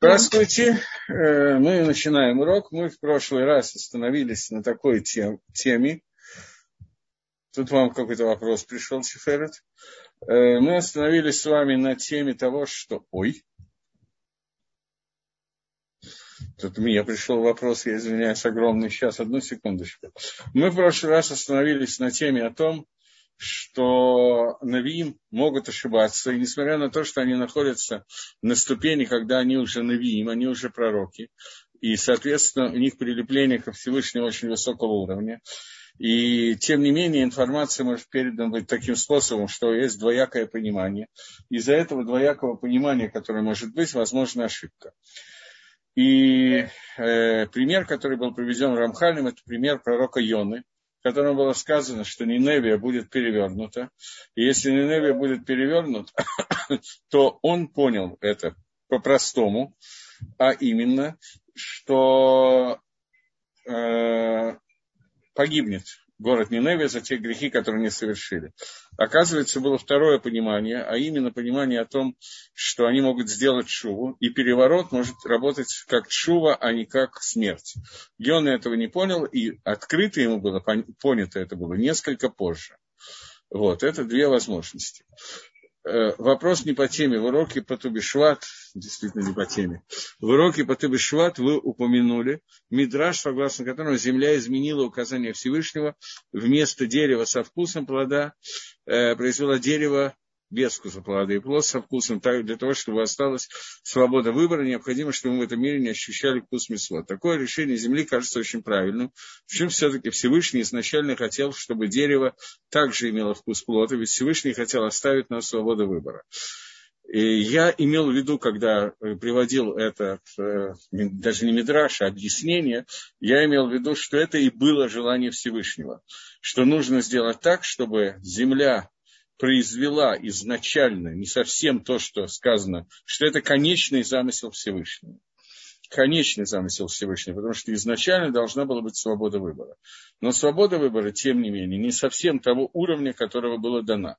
Здравствуйте. Э, мы начинаем урок. Мы в прошлый раз остановились на такой тем, теме. Тут вам какой-то вопрос пришел, Сиферет. Э, мы остановились с вами на теме того, что... Ой. Тут меня пришел вопрос, я извиняюсь, огромный. Сейчас, одну секундочку. Мы в прошлый раз остановились на теме о том, что Навиим могут ошибаться, и несмотря на то, что они находятся на ступени, когда они уже Навиим, они уже пророки, и, соответственно, у них прилепление ко Всевышнему очень высокого уровня, и, тем не менее, информация может передана быть таким способом, что есть двоякое понимание. Из-за этого двоякого понимания, которое может быть, возможна ошибка. И э, пример, который был приведен Рамхалем, это пример пророка Йоны, в котором было сказано, что Ниневия будет перевернута. И если Ниневия будет перевернута, то он понял это по-простому, а именно, что э, погибнет город Ниневия за те грехи, которые они совершили. Оказывается, было второе понимание, а именно понимание о том, что они могут сделать шуву, и переворот может работать как шува, а не как смерть. Геон этого не понял, и открыто ему было, понято это было несколько позже. Вот, это две возможности. Э, вопрос не по теме. В уроке по Тубишват, действительно не по теме, в уроке по Тубишват вы упомянули мидраж, согласно которому земля изменила указание Всевышнего, вместо дерева со вкусом плода э, произвела дерево без вкуса плода и плод со вкусом, так, для того, чтобы осталась свобода выбора, необходимо, чтобы мы в этом мире не ощущали вкус мясо. Такое решение Земли кажется очень правильным. Причем все-таки Всевышний изначально хотел, чтобы дерево также имело вкус плода, ведь Всевышний хотел оставить нам свободу выбора. И я имел в виду, когда приводил это, э, даже не Мидраш, а объяснение, я имел в виду, что это и было желание Всевышнего, что нужно сделать так, чтобы земля произвела изначально не совсем то, что сказано, что это конечный замысел Всевышнего. Конечный замысел Всевышнего, потому что изначально должна была быть свобода выбора. Но свобода выбора, тем не менее, не совсем того уровня, которого была дана.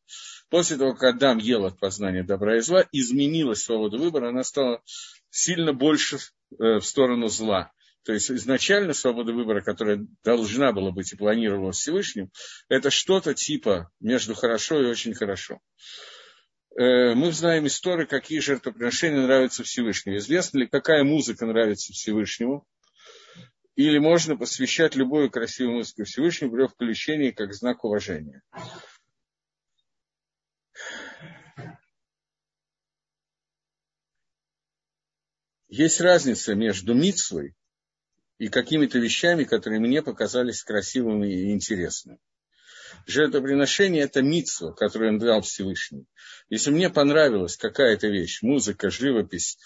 После того, как Адам ел от познания добра и зла, изменилась свобода выбора, она стала сильно больше э, в сторону зла. То есть изначально свобода выбора, которая должна была быть и планировалась Всевышним, это что-то типа между хорошо и очень хорошо. Э, мы знаем истории, какие жертвоприношения нравятся Всевышнему. Известно ли, какая музыка нравится Всевышнему? Или можно посвящать любую красивую музыку Всевышнему при включении как знак уважения. Есть разница между митсвой и какими-то вещами, которые мне показались красивыми и интересными. Жертвоприношение – это митство, которое он дал Всевышний. Если мне понравилась какая-то вещь, музыка, живопись,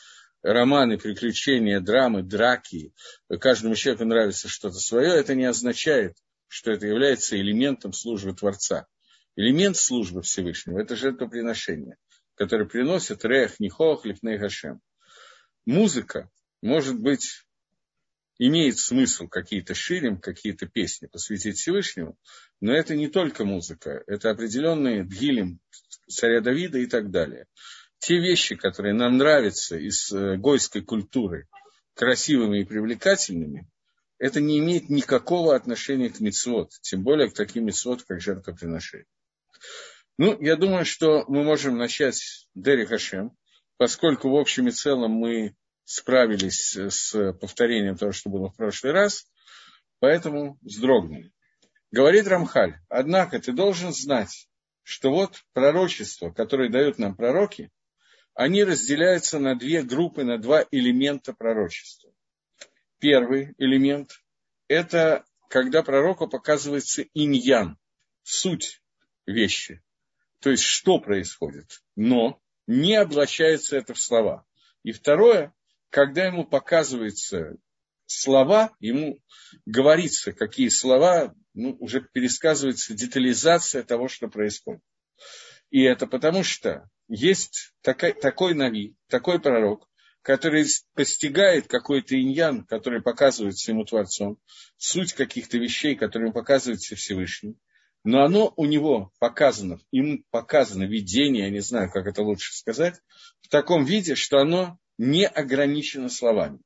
романы, приключения, драмы, драки, каждому человеку нравится что-то свое, это не означает, что это является элементом службы Творца. Элемент службы Всевышнего – это жертвоприношение, которое приносит Рех, Нихох, Лифней Хашем. Музыка может быть имеет смысл какие-то ширим, какие-то песни посвятить Всевышнему, но это не только музыка, это определенные дгилем царя Давида и так далее. Те вещи, которые нам нравятся из э, гойской культуры, красивыми и привлекательными, это не имеет никакого отношения к мицвод, тем более к таким мицвод, как жертвоприношение. Ну, я думаю, что мы можем начать Дери Хашем, поскольку в общем и целом мы справились с повторением того, что было в прошлый раз, поэтому вздрогнули. Говорит Рамхаль, однако ты должен знать, что вот пророчества, которые дают нам пророки, они разделяются на две группы, на два элемента пророчества. Первый элемент – это когда пророку показывается иньян, суть вещи, то есть что происходит, но не облачается это в слова. И второе, когда ему показываются слова, ему говорится, какие слова, ну, уже пересказывается детализация того, что происходит. И это потому, что есть такой, такой нави, такой пророк, который постигает какой-то иньян, который показывается ему Творцом, суть каких-то вещей, которые ему показывается Всевышний, но оно у него показано, ему показано видение, я не знаю, как это лучше сказать, в таком виде, что оно не ограничено словами.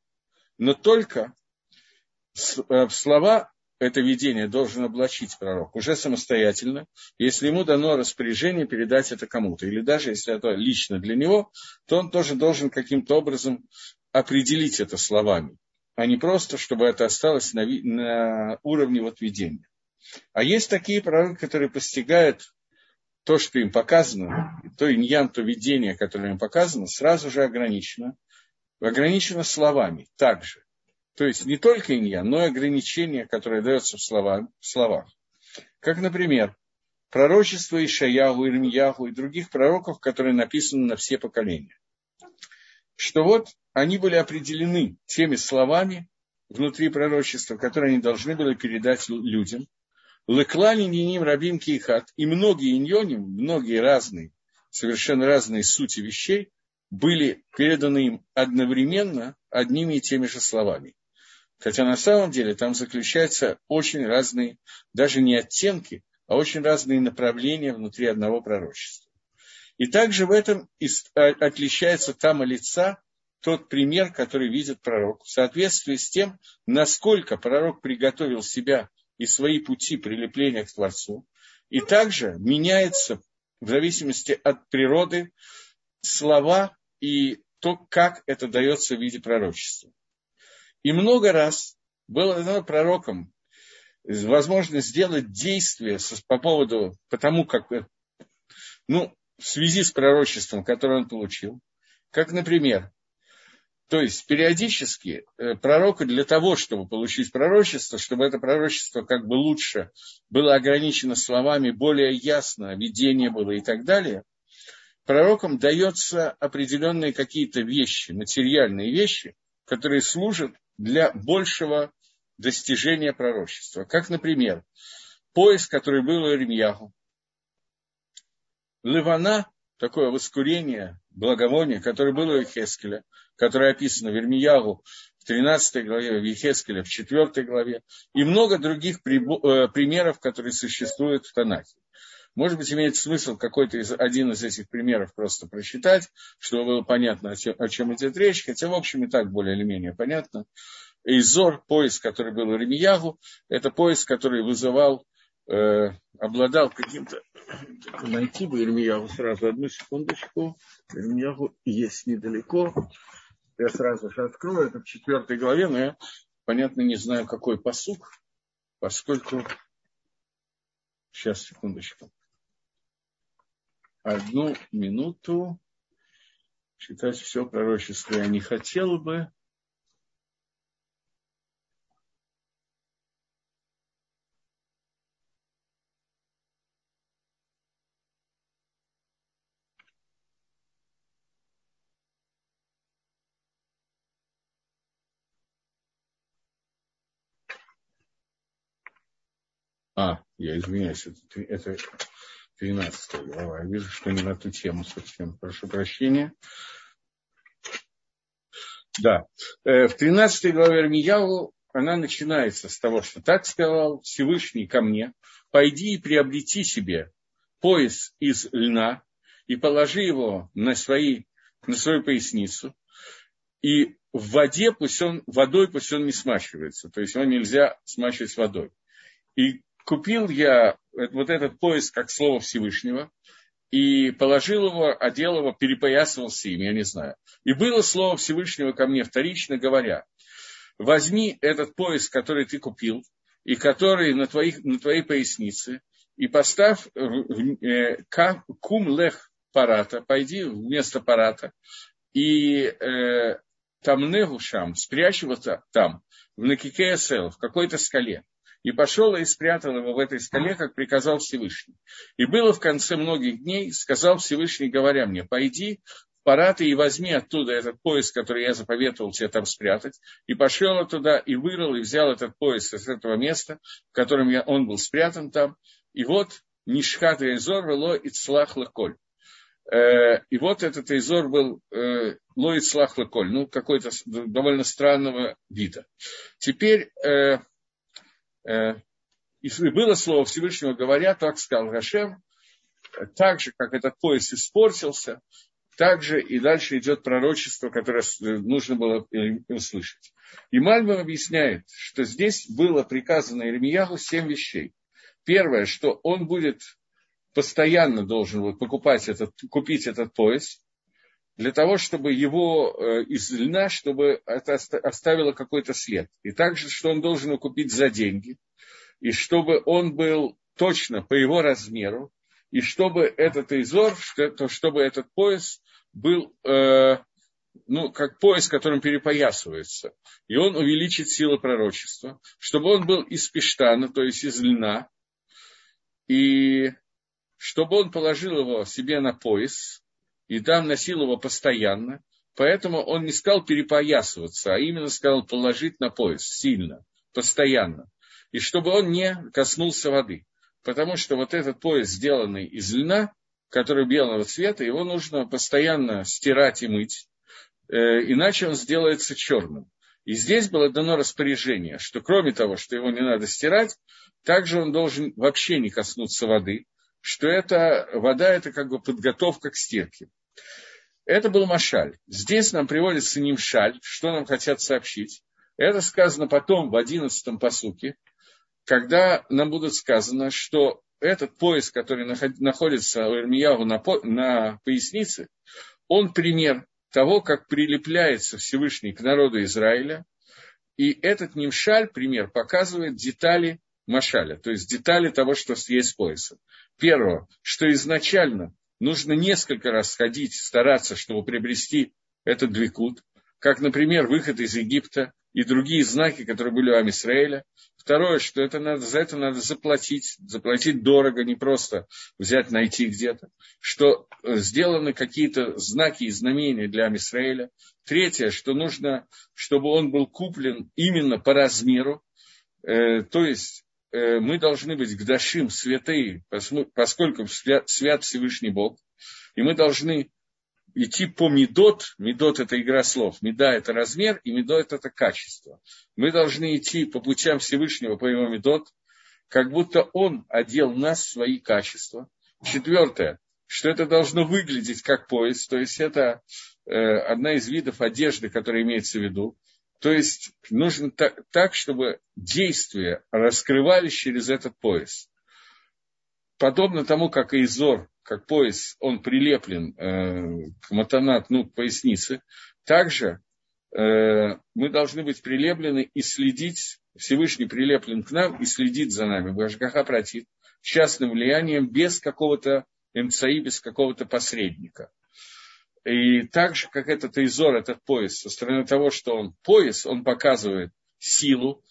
Но только э, слова это видение должен облачить пророк уже самостоятельно, если ему дано распоряжение передать это кому-то. Или даже если это лично для него, то он тоже должен каким-то образом определить это словами, а не просто, чтобы это осталось на, на уровне вот видения. А есть такие пророки, которые постигают то, что им показано, то иньян, то видение, которое им показано, сразу же ограничено. Ограничено словами также. То есть не только иньян, но и ограничение, которое дается в, слова, в словах. Как, например, пророчество Ишаяху, Ирмияху и других пророков, которые написаны на все поколения. Что вот они были определены теми словами внутри пророчества, которые они должны были передать людям. Леклани ниним рабим кейхат. И многие иньоним, многие разные, совершенно разные сути вещей были переданы им одновременно одними и теми же словами. Хотя на самом деле там заключаются очень разные, даже не оттенки, а очень разные направления внутри одного пророчества. И также в этом а, отличается тама лица тот пример, который видит пророк, в соответствии с тем, насколько пророк приготовил себя и свои пути прилепления к Творцу. И также меняется в зависимости от природы слова и то, как это дается в виде пророчества. И много раз было дано пророкам возможность сделать действие по поводу, потому как, ну, в связи с пророчеством, которое он получил. Как, например, то есть периодически э, пророку для того, чтобы получить пророчество, чтобы это пророчество как бы лучше было ограничено словами, более ясно, видение было и так далее, пророкам дается определенные какие-то вещи, материальные вещи, которые служат для большего достижения пророчества. Как, например, пояс, который был у Ирмьяху. Ливана, такое воскурение, благовоние, которое было у Хескеля, которое описано в Ирмиягу в 13 главе, в Ехескеле в 4 главе, и много других э, примеров, которые существуют в Танахе. Может быть, имеет смысл какой-то из, один из этих примеров просто прочитать, чтобы было понятно, о чем, о чем идет речь, хотя, в общем, и так более или менее понятно. Изор, поиск, который был у Ремиягу, это поиск, который вызывал, э, обладал каким-то... Найти бы Ирмиягу сразу, одну секундочку. Ирмиягу есть недалеко. Я сразу же открою, это в четвертой главе, но я, понятно, не знаю, какой посук, поскольку... Сейчас, секундочку одну минуту. Читать все пророчество я не хотел бы. А, я извиняюсь, это, это 13 глава. Я вижу, что не на ту тему совсем. Прошу прощения. Да. Э, в 13 главе Армияву она начинается с того, что так сказал Всевышний ко мне, пойди и приобрети себе пояс из льна и положи его на, свои, на свою поясницу, и в воде пусть он, водой пусть он не смачивается, то есть его нельзя смачивать водой. И купил я вот этот пояс как слово Всевышнего, и положил его, одел его, перепоясывался им, я не знаю. И было слово Всевышнего ко мне вторично, говоря, возьми этот пояс, который ты купил, и который на, твоих, на твоей пояснице, и поставь э, кум лех парата, пойди вместо парата, и э, там негушам, спрячь его там, в Накикеясел, в какой-то скале и пошел и спрятал его в этой скале, как приказал Всевышний. И было в конце многих дней, сказал Всевышний, говоря мне, пойди в Параты и возьми оттуда этот пояс, который я заповедовал тебе там спрятать, и пошел туда, и вырыл, и взял этот пояс из этого места, в котором я, он был спрятан там, и вот Нишхат Эйзор вело и Цлах Лаколь. Э, и вот этот Эйзор был э, Лоид Слах Лаколь, ну, какой-то довольно странного вида. Теперь Э, и было слово Всевышнего говоря, так сказал Гашем, так же, как этот пояс испортился, также и дальше идет пророчество, которое нужно было услышать. И Мальбам объясняет, что здесь было приказано Иеремияху семь вещей. Первое, что он будет постоянно должен вот покупать этот, купить этот пояс, для того, чтобы его э, из льна, чтобы это оставило какой-то след. И также, что он должен купить за деньги, и чтобы он был точно по его размеру, и чтобы этот изор, чтобы этот пояс был, э, ну, как пояс, которым перепоясывается. И он увеличит силы пророчества, чтобы он был из пештана, то есть из льна, и чтобы он положил его себе на пояс, и там носил его постоянно, поэтому он не сказал перепоясываться, а именно сказал положить на пояс сильно, постоянно, и чтобы он не коснулся воды, потому что вот этот пояс, сделанный из льна, который белого цвета, его нужно постоянно стирать и мыть, э, иначе он сделается черным. И здесь было дано распоряжение, что кроме того, что его не надо стирать, также он должен вообще не коснуться воды, что это, вода – это как бы подготовка к стирке. Это был Машаль. Здесь нам приводится Нимшаль, что нам хотят сообщить. Это сказано потом в одиннадцатом посуке, когда нам будет сказано, что этот пояс, который находится у Ирмияву на, на пояснице, он пример того, как прилепляется Всевышний к народу Израиля. И этот Нимшаль, пример, показывает детали Машаля, то есть детали того, что есть поясом. Первое, что изначально нужно несколько раз ходить, стараться, чтобы приобрести этот двикут, как, например, выход из Египта и другие знаки, которые были у Амисраэля. Второе, что это надо, за это надо заплатить, заплатить дорого, не просто взять, найти где-то, что э, сделаны какие-то знаки и знамения для Амисраэля. Третье, что нужно, чтобы он был куплен именно по размеру, э, то есть мы должны быть гдашим, святые, поскольку свят, свят Всевышний Бог, и мы должны идти по медот, медот это игра слов, меда это размер, и медот это качество. Мы должны идти по путям Всевышнего, по его медот, как будто он одел нас в свои качества. Четвертое, что это должно выглядеть как пояс, то есть это э, одна из видов одежды, которая имеется в виду. То есть нужно так, так, чтобы действия раскрывались через этот пояс. Подобно тому, как Изор, как пояс, он прилеплен э, к матанат, ну, к пояснице, также э, мы должны быть прилеплены и следить, Всевышний прилеплен к нам и следит за нами, Башгаха против, частным влиянием, без какого-то МЦИ, без какого-то посредника. И так же, как этот изор, этот пояс, со стороны того, что он пояс, он показывает силу.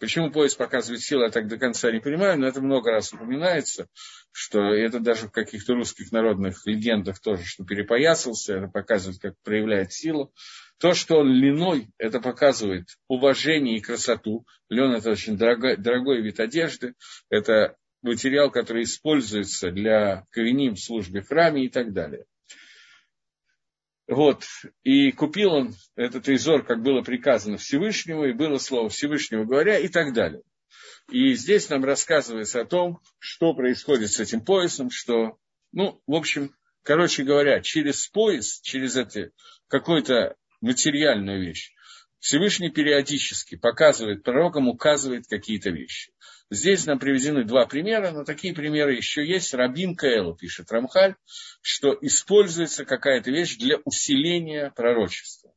Почему пояс показывает силу, я так до конца не понимаю, но это много раз упоминается, что это даже в каких-то русских народных легендах тоже, что перепоясался, это показывает, как проявляет силу. То, что он льняной, это показывает уважение и красоту. Лен – это очень дорогой, дорогой вид одежды, это материал, который используется для ковеним в службе в храме и так далее. Вот. И купил он этот изор, как было приказано Всевышнему, и было слово Всевышнего говоря, и так далее. И здесь нам рассказывается о том, что происходит с этим поясом, что, ну, в общем, короче говоря, через пояс, через это какую-то материальную вещь, Всевышний периодически показывает пророкам, указывает какие-то вещи. Здесь нам приведены два примера, но такие примеры еще есть. Рабин Каэлу пишет Рамхаль, что используется какая-то вещь для усиления пророчества.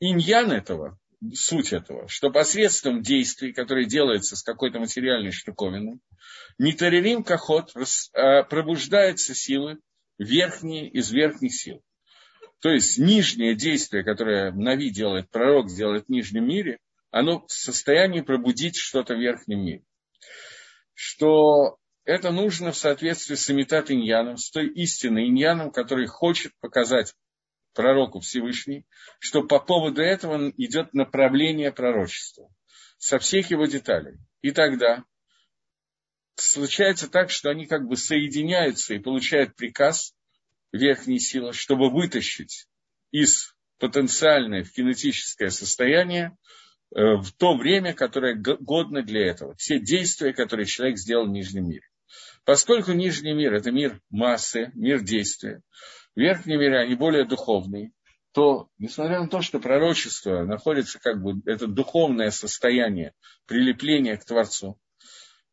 Иньян этого, суть этого, что посредством действий, которые делаются с какой-то материальной штуковиной, Нитарелим Кахот а, пробуждаются силы верхние из верхних сил. То есть нижнее действие, которое Нави делает, пророк делает в нижнем мире, оно в состоянии пробудить что-то в верхнем мире что это нужно в соответствии с имитат иньяном, с той истинной иньяном, который хочет показать пророку Всевышний, что по поводу этого идет направление пророчества со всех его деталей. И тогда случается так, что они как бы соединяются и получают приказ верхней силы, чтобы вытащить из потенциальное в кинетическое состояние в то время, которое годно для этого. Все действия, которые человек сделал в Нижнем мире. Поскольку Нижний мир – это мир массы, мир действия, верхние миры, они более духовные, то, несмотря на то, что пророчество находится как бы, это духовное состояние прилепления к Творцу,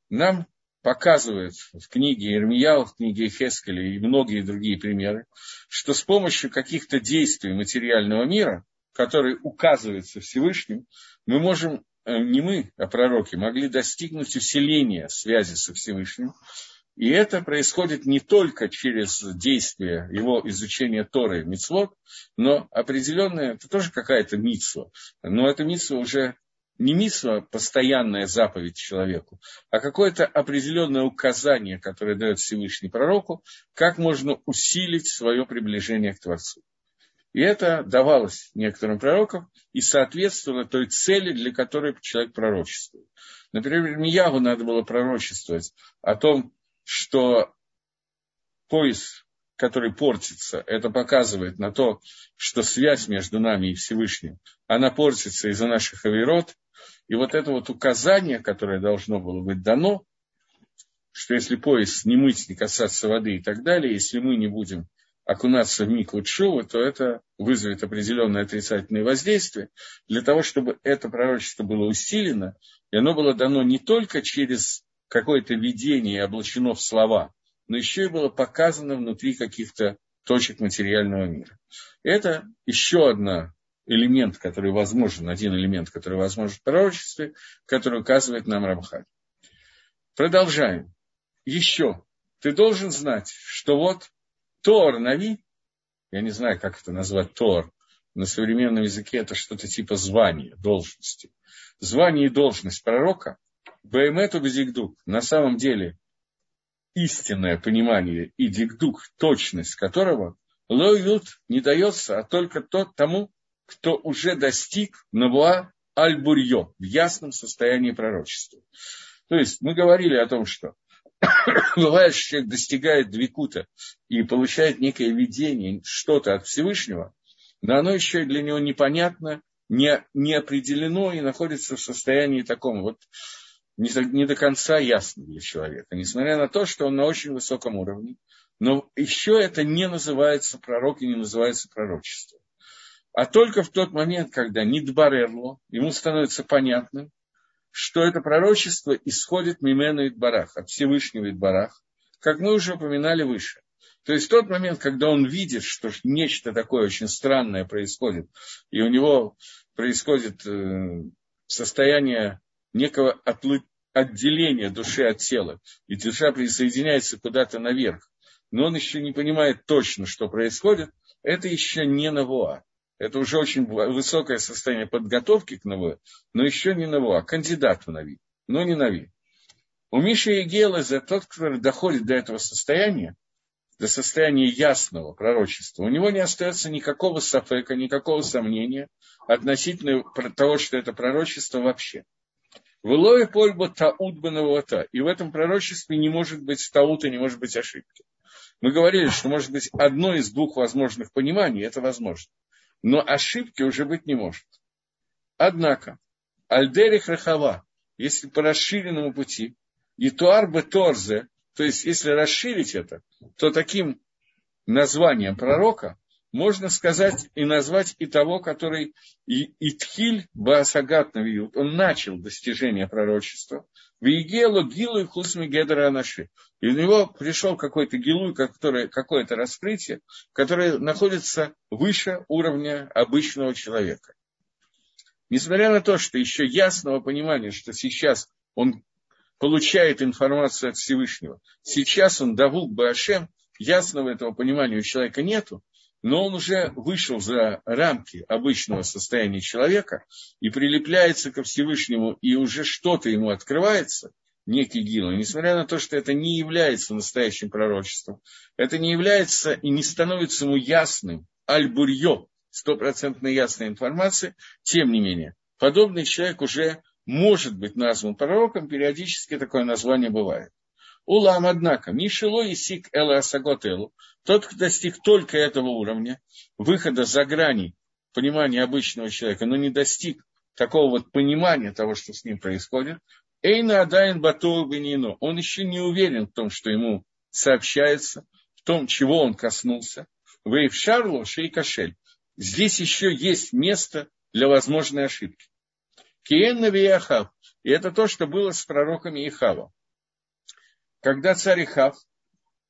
нам показывает в книге Ирмияу, в книге Хескеля и многие другие примеры, что с помощью каких-то действий материального мира, которые указываются Всевышним, мы можем, э, не мы, а пророки, могли достигнуть усиления связи со Всевышним. И это происходит не только через действие его изучения Торы и Мицлот, но определенное, это тоже какая-то митсва, но эта митсва уже не мисва постоянная заповедь человеку, а какое-то определенное указание, которое дает Всевышний пророку, как можно усилить свое приближение к Творцу. И это давалось некоторым пророкам и соответствовало той цели, для которой человек пророчествует. Например, Миягу надо было пророчествовать о том, что пояс, который портится, это показывает на то, что связь между нами и Всевышним, она портится из-за наших авирот, и вот это вот указание, которое должно было быть дано, что если пояс не мыть, не касаться воды и так далее, если мы не будем окунаться в миклу Чува, то это вызовет определенное отрицательное воздействие. Для того, чтобы это пророчество было усилено, и оно было дано не только через какое-то видение и облачено в слова, но еще и было показано внутри каких-то точек материального мира. Это еще одна элемент, который возможен, один элемент, который возможен в пророчестве, который указывает нам Рамхаль. Продолжаем. Еще. Ты должен знать, что вот Тор Нави, я не знаю, как это назвать Тор, на современном языке это что-то типа звания, должности. Звание и должность пророка, Баймету Безигдук, на самом деле истинное понимание и дигдук, точность которого, лоют не дается, а только тот тому, кто уже достиг Навуа Аль-Бурьё в ясном состоянии пророчества. То есть мы говорили о том, что бывает, что человек достигает двикута и получает некое видение, что-то от Всевышнего, но оно еще для него непонятно, не, не определено и находится в состоянии таком вот не, не до конца ясно для человека, несмотря на то, что он на очень высоком уровне. Но еще это не называется пророк и не называется пророчество. А только в тот момент, когда Нидбарерло, ему становится понятным, что это пророчество исходит мимену Идбарах, от Всевышнего Идбарах, как мы уже упоминали выше. То есть в тот момент, когда он видит, что нечто такое очень странное происходит, и у него происходит э, состояние некого отделения души от тела, и душа присоединяется куда-то наверх, но он еще не понимает точно, что происходит, это еще не навуа. Это уже очень высокое состояние подготовки к Наву, но еще не Наву, а кандидат в Нави, но не Нави. У Миши Егела за тот, который доходит до этого состояния, до состояния ясного пророчества, у него не остается никакого сафека, никакого сомнения относительно того, что это пророчество вообще. В Илое польба таут банавата. И в этом пророчестве не может быть таута, не может быть ошибки. Мы говорили, что может быть одно из двух возможных пониманий, это возможно но ошибки уже быть не может. Однако, Альдерих Рахава, если по расширенному пути, и Туар Торзе, то есть если расширить это, то таким названием пророка можно сказать и назвать и того, который Итхиль Баасагат Навиют, он начал достижение пророчества, в Игелу Гилу и Хусми Гедра Анаши. И у него пришел какой-то гилу, какое-то раскрытие, которое находится выше уровня обычного человека. Несмотря на то, что еще ясного понимания, что сейчас он получает информацию от Всевышнего, сейчас он Давук Башем, ясного этого понимания у человека нету, но он уже вышел за рамки обычного состояния человека и прилепляется ко Всевышнему, и уже что-то ему открывается, некий гил, несмотря на то, что это не является настоящим пророчеством, это не является и не становится ему ясным, аль-бурьё, стопроцентно ясной информации, тем не менее, подобный человек уже может быть назван пророком, периодически такое название бывает. Улам, однако, Мишело и Сик Эла Асаготелу, тот, кто достиг только этого уровня, выхода за грани понимания обычного человека, но не достиг такого вот понимания того, что с ним происходит, Эйна Адайн Батоу Бенино, он еще не уверен в том, что ему сообщается, в том, чего он коснулся, Вейвшарло Шейкашель. Здесь еще есть место для возможной ошибки. Киенна Вияхав. И это то, что было с пророками Ихава. Когда царь Ихав,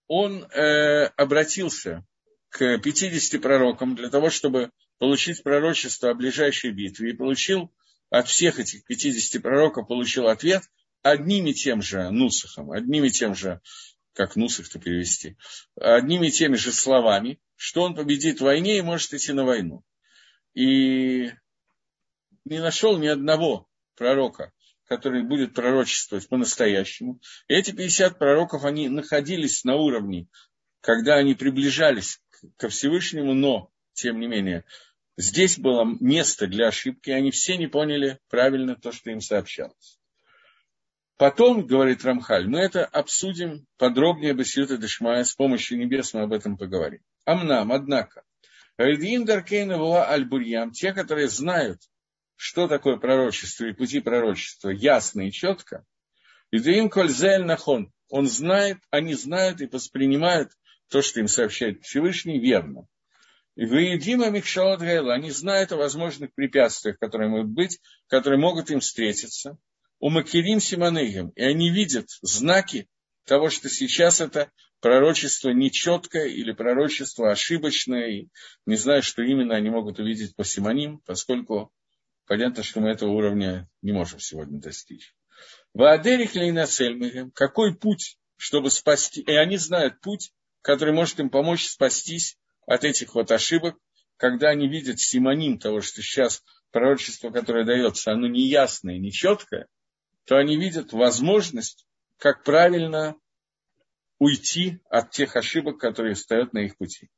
он э, обратился к 50 пророкам для того, чтобы получить пророчество о ближайшей битве. И получил от всех этих 50 пророков получил ответ одним и тем же нусахом, одним и тем же, как нусах-то перевести, одними и теми же словами, что он победит в войне и может идти на войну. И не нашел ни одного пророка, который будет пророчествовать по-настоящему. И эти 50 пророков, они находились на уровне, когда они приближались ко Всевышнему, но, тем не менее, здесь было место для ошибки, они все не поняли правильно то, что им сообщалось. Потом, говорит Рамхаль, мы это обсудим подробнее Басиюта Дешмая, с помощью небес мы об этом поговорим. Амнам, однако, Рейдин Даркейна была Аль-Бурьям, те, которые знают, что такое пророчество и пути пророчества, ясно и четко, Идеим Кользель Нахон, он знает, они знают и воспринимают то, что им сообщает Всевышний, верно. И Ваедима Микшалат они знают о возможных препятствиях, которые могут быть, которые могут им встретиться. У Макирим Симанегим, и они видят знаки того, что сейчас это пророчество нечеткое или пророчество ошибочное, и не знаю, что именно они могут увидеть по Симоним, поскольку понятно, что мы этого уровня не можем сегодня достичь. Ваадерих Лейнацельмихем, какой путь, чтобы спасти, и они знают путь, который может им помочь спастись от этих вот ошибок, когда они видят симоним того, что сейчас пророчество, которое дается, оно неясное, нечеткое, то они видят возможность, как правильно уйти от тех ошибок, которые стоят на их пути.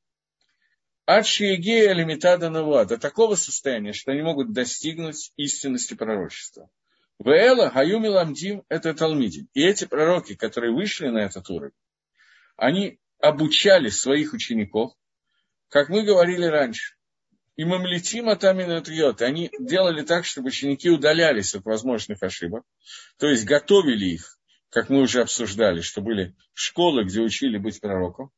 От Шиегея Лимитада Навуа до такого состояния, что они могут достигнуть истинности пророчества. Вэла Хаюми Ламдим – это Талмидим. И эти пророки, которые вышли на этот уровень, они обучали своих учеников, как мы говорили раньше. И мамлетим атамин триот. Они делали так, чтобы ученики удалялись от возможных ошибок. То есть готовили их, как мы уже обсуждали, что были школы, где учили быть пророком.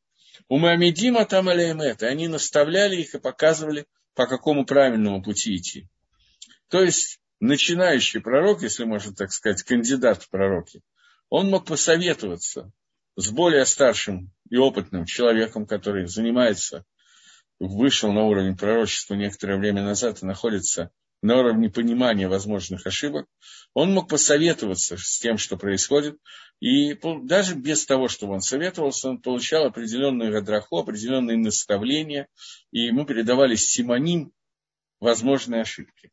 У Мамедима там это. Они наставляли их и показывали, по какому правильному пути идти. То есть начинающий пророк, если можно так сказать, кандидат в пророки, он мог посоветоваться с более старшим и опытным человеком, который занимается, вышел на уровень пророчества некоторое время назад и находится на уровне понимания возможных ошибок, он мог посоветоваться с тем, что происходит, и даже без того, чтобы он советовался, он получал определенную гадраху, определенные наставления, и ему передавались симоним возможные ошибки.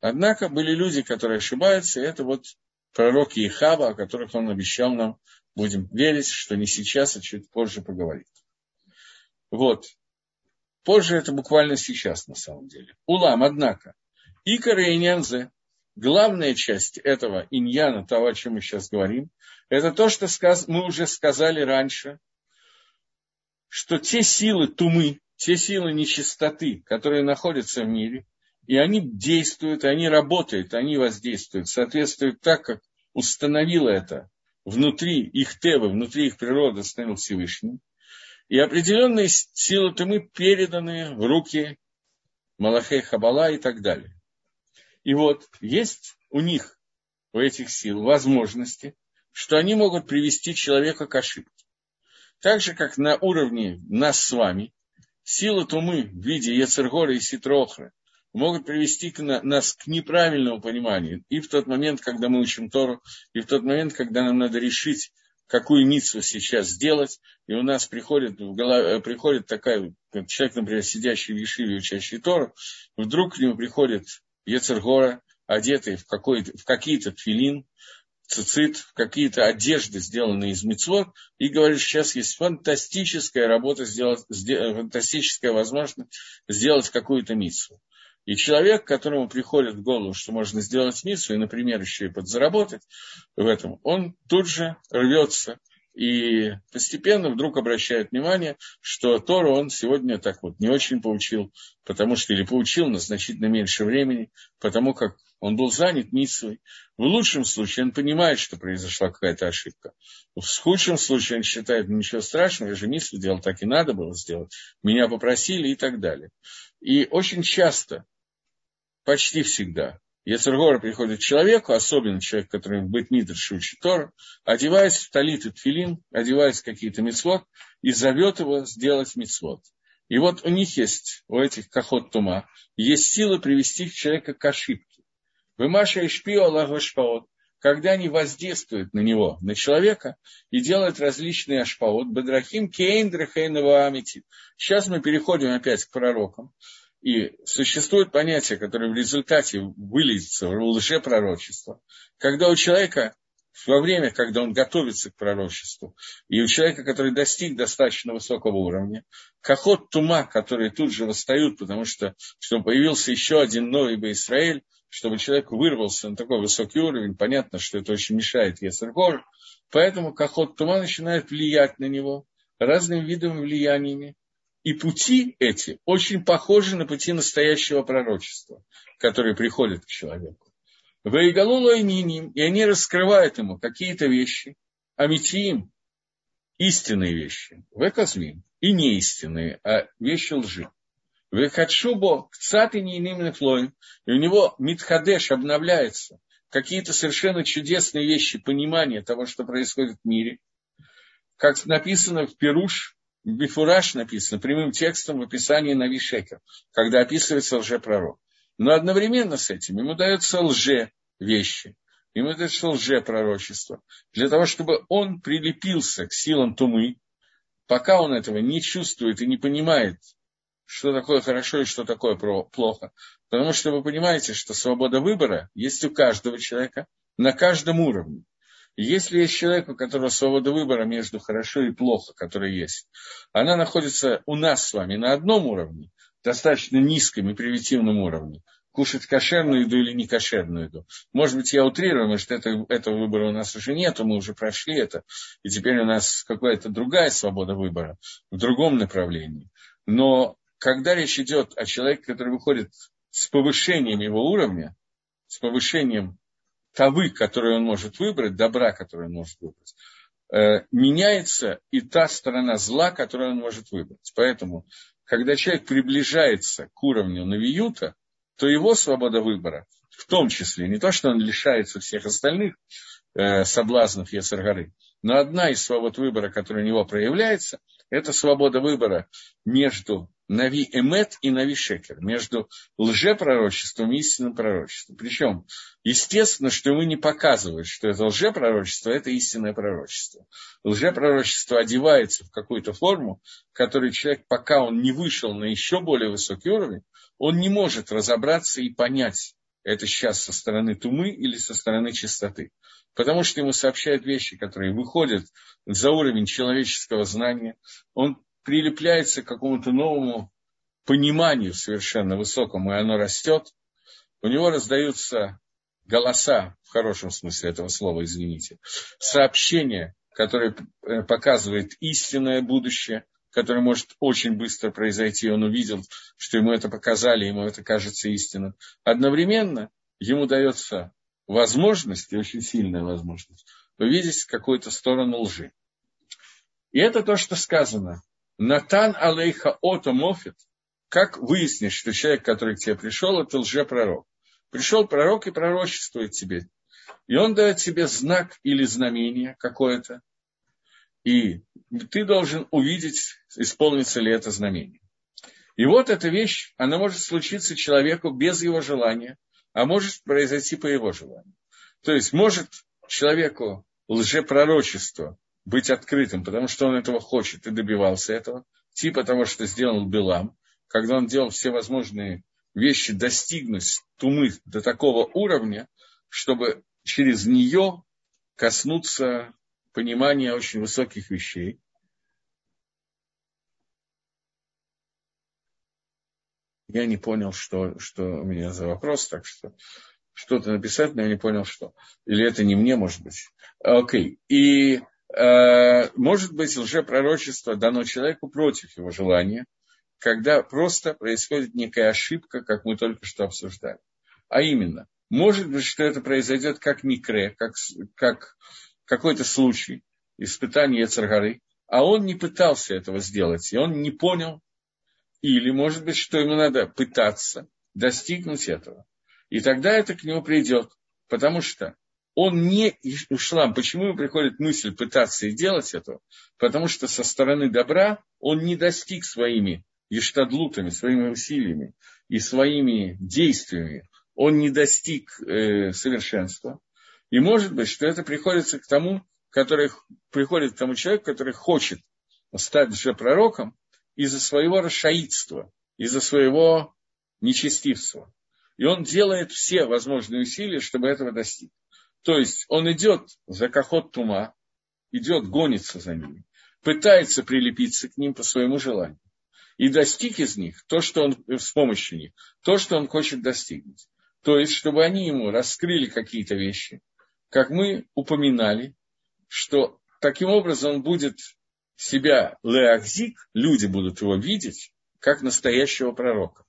Однако были люди, которые ошибаются, и это вот пророки Ихава, о которых он обещал нам будем верить, что не сейчас, а чуть позже поговорит. Вот. Позже это буквально сейчас, на самом деле. Улам, однако, и Иньянзе, главная часть этого иньяна, того, о чем мы сейчас говорим, это то, что мы уже сказали раньше, что те силы тумы, те силы нечистоты, которые находятся в мире, и они действуют, они работают, они воздействуют, соответствуют так, как установила это внутри их тевы, внутри их природы становил Всевышний. И определенные силы тумы переданы в руки Малахей Хабала и так далее. И вот есть у них, у этих сил, возможности, что они могут привести человека к ошибке. Так же, как на уровне нас с вами, силы тумы в виде Ецергора и Ситрохра могут привести к, нас к неправильному пониманию. И в тот момент, когда мы учим Тору, и в тот момент, когда нам надо решить, какую митцву сейчас сделать, и у нас приходит, в голове, приходит такая, человек, например, сидящий в Ешиве, учащий Тору, вдруг к нему приходит Ецергора, одетый в, в какие-то тфилин, цицит, в какие-то одежды, сделанные из мецвод, и говорит, сейчас есть фантастическая работа, сделать, фантастическая возможность сделать какую-то митцву. И человек, которому приходит в голову, что можно сделать миссу, и, например, еще и подзаработать в этом, он тут же рвется и постепенно вдруг обращает внимание, что Тору он сегодня так вот не очень получил, потому что или получил на значительно меньше времени, потому как Он был занят митсвой. В лучшем случае он понимает, что произошла какая-то ошибка. В худшем случае он считает, ну, ничего страшного, я же митсву делал, так и надо было сделать. Меня попросили и так далее. И очень часто, почти всегда, Ецергора приходит к человеку, особенно человек, который быть Мидрш учит Тор, одевается в талит и тфилин, одевается в какие-то мецвод и зовет его сделать мецвод. И вот у них есть, у этих кахот тума, есть сила привести человека к ошибке. Вымаша и шпио Аллаху когда они воздействуют на него, на человека, и делают различные ашпаот, бадрахим, кейн, амити. Сейчас мы переходим опять к пророкам. И существует понятие, которое в результате выльется в лжепророчество, когда у человека во время, когда он готовится к пророчеству, и у человека, который достиг достаточно высокого уровня, кахот тума, которые тут же восстают, потому что, чтобы появился еще один новый Израиль, чтобы человек вырвался на такой высокий уровень, понятно, что это очень мешает Есергор, поэтому кахот тума начинает влиять на него разными видами влияниями, и пути эти очень похожи на пути настоящего пророчества, которые приходят к человеку. Ваигалула и и они раскрывают ему какие-то вещи, амитиим, истинные вещи, веказмим, и неистинные, а вещи лжи. Вехадшубо, кцат и флоем, и у него митхадеш обновляется, какие-то совершенно чудесные вещи, понимание того, что происходит в мире. Как написано в Перуш, Бифураж написано прямым текстом в описании Нави Шекер, когда описывается лжепророк. Но одновременно с этим ему дается лже вещи, ему дается лже пророчество, для того, чтобы он прилепился к силам тумы, пока он этого не чувствует и не понимает, что такое хорошо и что такое плохо. Потому что вы понимаете, что свобода выбора есть у каждого человека на каждом уровне. Если есть человек, у которого свобода выбора между хорошо и плохо, которая есть, она находится у нас с вами на одном уровне, достаточно низком и примитивном уровне, кушать кошерную еду или не кошерную еду. Может быть, я утрирую, может, это, этого выбора у нас уже нет, мы уже прошли это, и теперь у нас какая-то другая свобода выбора в другом направлении. Но когда речь идет о человеке, который выходит с повышением его уровня, с повышением тавы, которые он может выбрать, добра, которые он может выбрать, э, меняется и та сторона зла, которую он может выбрать. Поэтому, когда человек приближается к уровню навиюта, то его свобода выбора, в том числе, не то, что он лишается всех остальных э, соблазнов Есаргары, но одна из свобод выбора, которая у него проявляется, это свобода выбора между Нави Эмет и Нави Шекер, между лжепророчеством и истинным пророчеством. Причем, естественно, что ему не показывают, что это лжепророчество, это истинное пророчество. Лжепророчество одевается в какую-то форму, которой человек, пока он не вышел на еще более высокий уровень, он не может разобраться и понять, это сейчас со стороны тумы или со стороны чистоты. Потому что ему сообщают вещи, которые выходят за уровень человеческого знания. Он прилепляется к какому-то новому пониманию совершенно высокому, и оно растет, у него раздаются голоса, в хорошем смысле этого слова, извините, сообщения, которые э, показывают истинное будущее, которое может очень быстро произойти. Он увидел, что ему это показали, ему это кажется истинным. Одновременно ему дается возможность, и очень сильная возможность, увидеть какую-то сторону лжи. И это то, что сказано Натан алейха ото мофит, как выяснишь, что человек, который к тебе пришел, это лжепророк. Пришел пророк и пророчествует тебе. И он дает тебе знак или знамение какое-то. И ты должен увидеть, исполнится ли это знамение. И вот эта вещь, она может случиться человеку без его желания, а может произойти по его желанию. То есть может человеку лжепророчество быть открытым, потому что он этого хочет и добивался этого, типа того, что сделал Белам, когда он делал все возможные вещи достигнуть тумы до такого уровня, чтобы через нее коснуться понимания очень высоких вещей. Я не понял, что, что у меня за вопрос, так что что-то написать, но я не понял, что. Или это не мне, может быть. Окей. Okay. И может быть лжепророчество дано человеку против его желания, когда просто происходит некая ошибка, как мы только что обсуждали. А именно, Может быть, что это произойдет как микре, как, как какой-то случай, испытание Царгары, а он не пытался этого сделать, и он не понял, или, может быть, что ему надо пытаться достигнуть этого. И тогда это к нему придет, потому что он не ушлам. Почему ему приходит мысль пытаться и делать этого? Потому что со стороны добра он не достиг своими ештадлутами, своими усилиями и своими действиями. Он не достиг э, совершенства. И может быть, что это приходится к тому, который приходит к тому человеку, который хочет стать же пророком из-за своего расшаидства, из-за своего нечестивства. И он делает все возможные усилия, чтобы этого достичь. То есть он идет за кахот тума, идет, гонится за ними, пытается прилепиться к ним по своему желанию. И достиг из них то, что он с помощью них, то, что он хочет достигнуть. То есть, чтобы они ему раскрыли какие-то вещи, как мы упоминали, что таким образом он будет себя леахзик, люди будут его видеть, как настоящего пророка.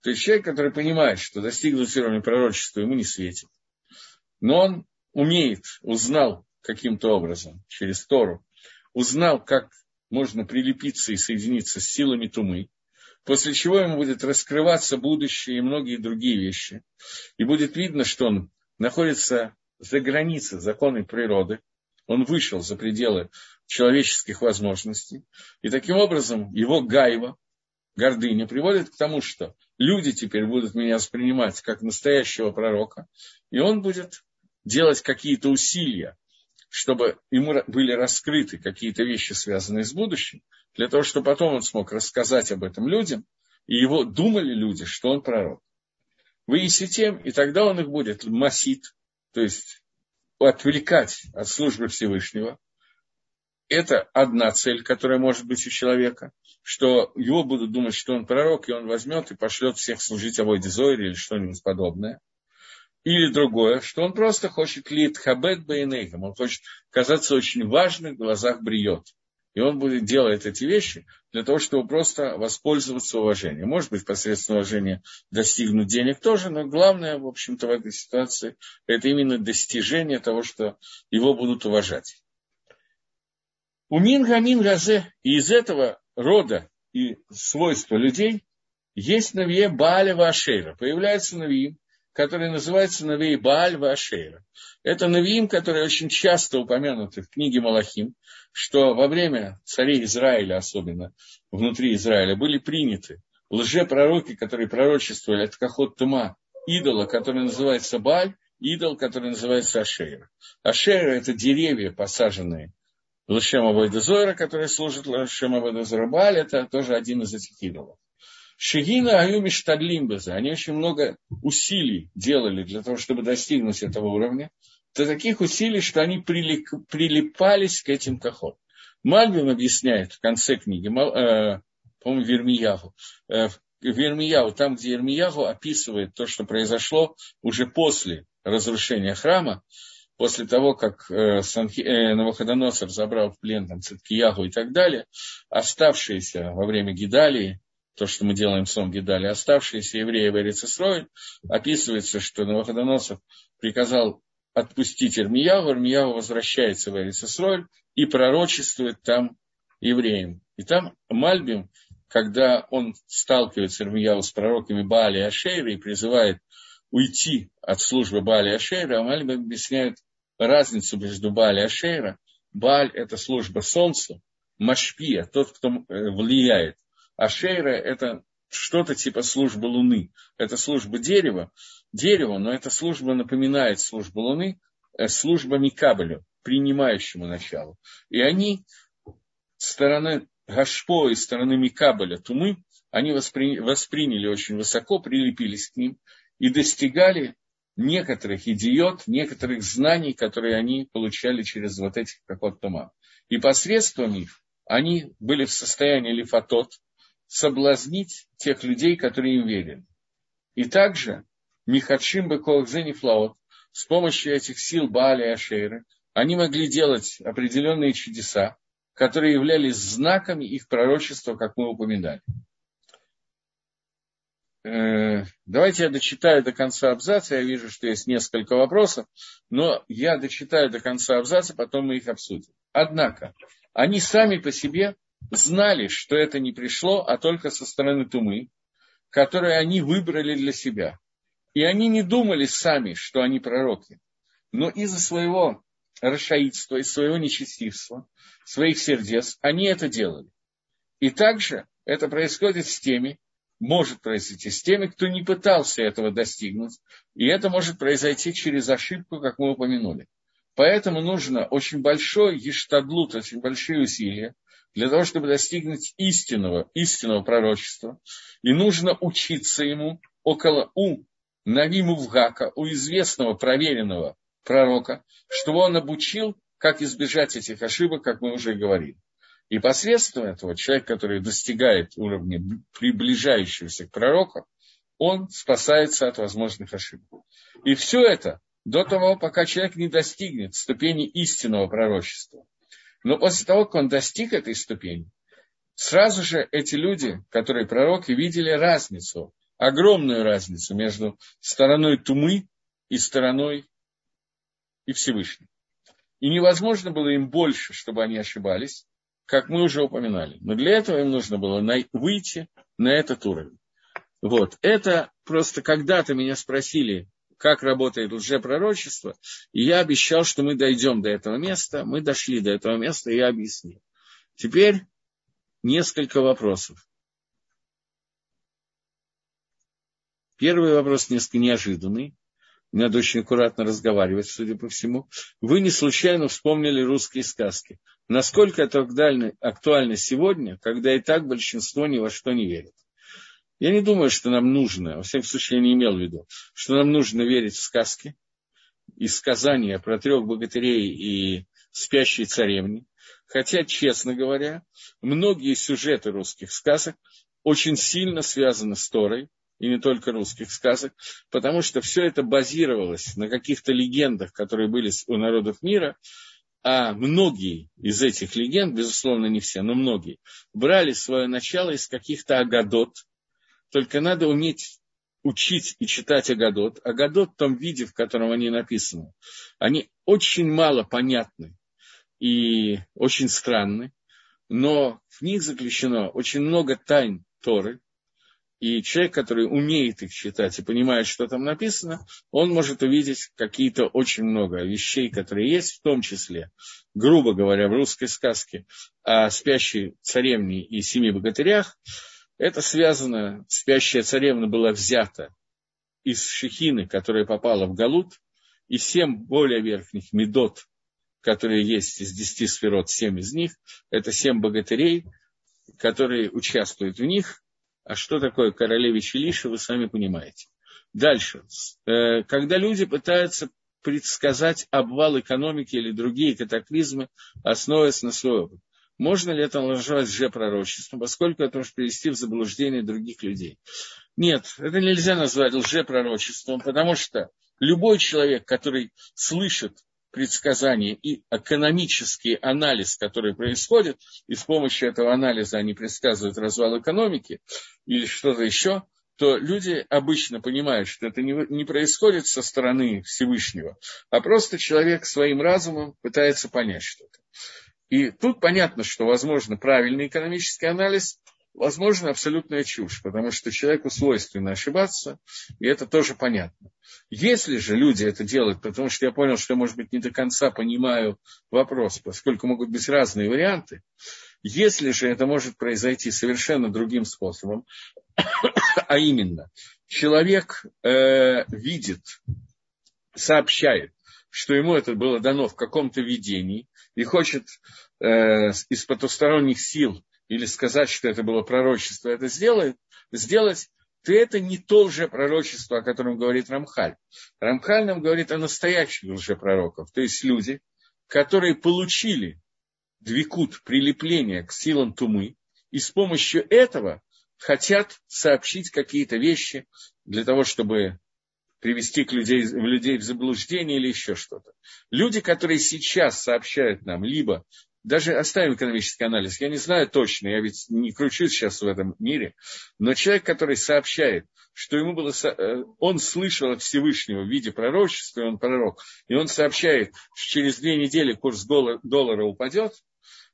То есть человек, который понимает, что достигнуть уровня пророчества ему не светит, но он умеет, узнал каким-то образом через Тору, узнал, как можно прилепиться и соединиться с силами тумы, после чего ему будет раскрываться будущее и многие другие вещи. И будет видно, что он находится за границей законной природы, он вышел за пределы человеческих возможностей. И таким образом его гайва, гордыня, приводит к тому, что люди теперь будут меня воспринимать как настоящего пророка, и он будет делать какие-то усилия, чтобы ему были раскрыты какие-то вещи, связанные с будущим, для того, чтобы потом он смог рассказать об этом людям, и его думали люди, что он пророк. Вы тем, и тогда он их будет масит, то есть отвлекать от службы Всевышнего. Это одна цель, которая может быть у человека, что его будут думать, что он пророк, и он возьмет и пошлет всех служить Авойде Зойре или что-нибудь подобное. Или другое, что он просто хочет лит хабет бейнейхам, он хочет казаться очень важным в глазах бриот. И он будет делать эти вещи для того, чтобы просто воспользоваться уважением. Может быть, посредством уважения достигнуть денег тоже, но главное, в общем-то, в этой ситуации, это именно достижение того, что его будут уважать. У Минга Мингазе и из этого рода и свойства людей есть Навие Бааля Ашера. Появляется Навиим, который называется Навей Бааль Вашейра. Это Навиим, которые очень часто упомянуты в книге Малахим, что во время царей Израиля, особенно внутри Израиля, были приняты лжепророки, которые пророчествовали от Кахот Тума, идола, который называется Баль, идол, который называется Ашейра. Ашейра – это деревья, посаженные Лашем Авойдезора, которые служат Лашем Авойдезора. Баль – это тоже один из этих идолов. Шигина Аюми Штадлимбеза, они очень много усилий делали для того, чтобы достигнуть этого уровня, до таких усилий, что они прилип, прилипались к этим кахот. Мальбим объясняет в конце книги, э, по-моему, Вермиягу, э, Вермиягу, там, где Вермиягу описывает то, что произошло уже после разрушения храма, после того, как э, Санхи, э, Новоходоносор забрал в плен там, Циткиягу и так далее, оставшиеся во время Гидалии, то, что мы делаем в Сом Гидале, оставшиеся евреи в Эрицесрой, описывается, что Новоходоносов приказал отпустить Ирмияву, Ирмияву возвращается в Эрицесрой и пророчествует там евреям. И там Мальбим, когда он сталкивается Ирмияву с пророками Баали и Ашейра и призывает уйти от службы Баали и Ашейра, а Мальбим объясняет разницу между Баали и Ашейра. Бааль – это служба солнца, Машпия, тот, кто э, влияет а шейра – это что-то типа службы Луны. Это служба дерева, дерево, но эта служба напоминает службу Луны, э, служба Микабелю, принимающему началу. И они стороны Гашпо и стороны Микабеля, Тумы, они воспри... восприняли очень высоко, прилепились к ним и достигали некоторых идиот, некоторых знаний, которые они получали через вот этих как вот тума. И посредством их они были в состоянии лифатот, соблазнить тех людей, которые им верили. И также Михачим Беколгзени Флаот с помощью этих сил Бааля и Ашейры они могли делать определенные чудеса, которые являлись знаками их пророчества, как мы упоминали. э, давайте я дочитаю до конца абзаца. Я вижу, что есть несколько вопросов, но я дочитаю до конца абзаца, потом мы их обсудим. Однако, они сами по себе знали, что это не пришло, а только со стороны Тумы, которые они выбрали для себя. И они не думали сами, что они пророки. Но из-за своего расшаидства, из своего нечестивства, своих сердец, они это делали. И также это происходит с теми, может произойти с теми, кто не пытался этого достигнуть. И это может произойти через ошибку, как мы упомянули. Поэтому нужно очень большой ештадлут, очень большие усилия для того, чтобы достигнуть истинного, истинного пророчества. И нужно учиться ему около у Навиму Вгака, у известного, проверенного пророка, чтобы он обучил, как избежать этих ошибок, как мы уже говорили. И посредством этого человек, который достигает уровня приближающегося к пророку, он спасается от возможных ошибок. И все это до того, пока человек не достигнет ступени истинного пророчества. Но после того, как он достиг этой ступени, сразу же эти люди, которые пророки, видели разницу, огромную разницу между стороной Тумы и стороной и Всевышним. И невозможно было им больше, чтобы они ошибались, как мы уже упоминали. Но для этого им нужно было выйти на этот уровень. Вот. Это просто когда-то меня спросили, как работает лжепророчество, и я обещал, что мы дойдем до этого места. Мы дошли до этого места, и я объяснил. Теперь несколько вопросов. Первый вопрос несколько неожиданный. Надо очень аккуратно разговаривать, судя по всему. Вы не случайно вспомнили русские сказки. Насколько это актуально, сегодня, когда и так большинство ни во что не верит? Я не думаю, что нам нужно, во всяком случае, я не имел в виду, что нам нужно верить в сказки и сказания про трех богатырей и спящей царевни. Хотя, честно говоря, многие сюжеты русских сказок очень сильно связаны с Торой, и не только русских сказок, потому что все это базировалось на каких-то легендах, которые были у народов мира, а многие из этих легенд, безусловно, не все, но многие, брали свое начало из каких-то агадот, только надо уметь учить и читать Агадот. Агадот в том виде, в котором они написаны, они очень мало понятны и очень странны, но в них заключено очень много тайн Торы, и человек, который умеет их читать и понимает, что там написано, он может увидеть какие-то очень много вещей, которые есть, в том числе, грубо говоря, в русской сказке о спящей царевне и семи богатырях, это связано, спящая царевна была взята из Шехины, которая попала в Галут, и семь более верхних медот, которые есть из десяти сферот, семь из них, это семь богатырей, которые участвуют в них. А что такое королевич Илиша, вы сами понимаете. Дальше. Э, когда люди пытаются предсказать обвал экономики или другие катаклизмы, основываясь на свой опыт. Можно ли это назвать лжепророчеством, поскольку это может привести в заблуждение других людей? Нет, это нельзя назвать лжепророчеством, потому что любой человек, который слышит предсказания и экономический анализ, который происходит, и с помощью этого анализа они предсказывают развал экономики или что-то еще, то люди обычно понимают, что это не происходит со стороны Всевышнего, а просто человек своим разумом пытается понять что-то. И тут понятно, что возможно правильный экономический анализ, возможно абсолютная чушь, потому что человеку свойственно ошибаться, и это тоже понятно. Если же люди это делают, потому что я понял, что, может быть, не до конца понимаю вопрос, поскольку могут быть разные варианты, если же это может произойти совершенно другим способом, а именно, человек э, видит, сообщает, что ему это было дано в каком-то видении, и хочет э, из потусторонних сил или сказать, что это было пророчество, это сделает, сделать, то это не то лжепророчество, о котором говорит Рамхаль. Рамхаль нам говорит о настоящих лжепророках, то есть люди, которые получили двикут, прилепление к силам тумы, и с помощью этого хотят сообщить какие-то вещи для того, чтобы привести к людей, людей в заблуждение или еще что-то. Люди, которые сейчас сообщают нам либо даже оставим экономический анализ, я не знаю точно, я ведь не кручусь сейчас в этом мире, но человек, который сообщает, что ему было, э, он слышал от Всевышнего в виде пророчества, он пророк, и он сообщает, что через две недели курс доллара упадет,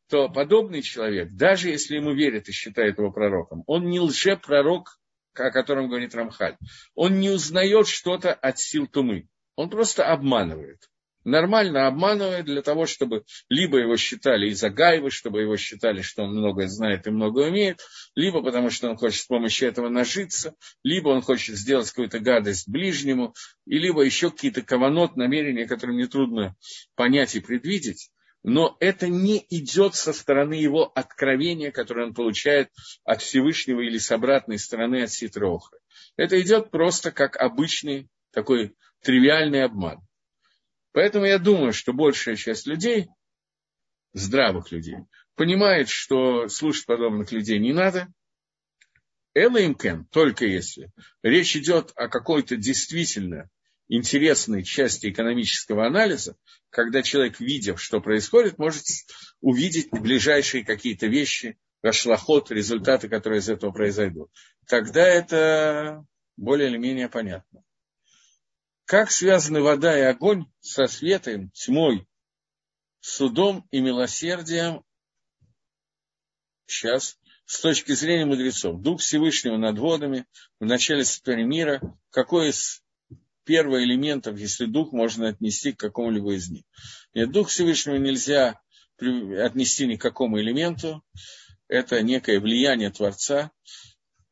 то подобный человек, даже если ему верят и считают его пророком, он не лжепророк, о котором говорит Рамхаль. Он не узнает что-то от сил тумы. Он просто обманывает нормально обманывает для того, чтобы либо его считали из-за гайвы, чтобы его считали, что он многое знает и многое умеет, либо потому, что он хочет с помощью этого нажиться, либо он хочет сделать какую-то гадость ближнему, и либо еще какие-то каванот, намерения, которые мне трудно понять и предвидеть. Но это не идет со стороны его откровения, которое он получает от Всевышнего или с обратной стороны от Ситрохры. Это идет просто как обычный такой тривиальный обман. Поэтому я думаю, что большая часть людей, здравых людей, понимает, что слушать подобных людей не надо. Элла Имкен, только если речь идет о какой-то действительно интересной части экономического анализа, когда человек, видев, что происходит, может увидеть ближайшие какие-то вещи, рашлоход, результаты, которые из этого произойдут. Тогда это более или менее понятно. Как связаны вода и огонь со светом, тьмой, судом и милосердием? Сейчас, с точки зрения мудрецов, Дух Всевышнего над водами, в начале сотворения мира, какой из первых элементов, если Дух, можно отнести к какому-либо из них? Нет, Дух Всевышнего нельзя отнести ни к какому элементу, это некое влияние Творца.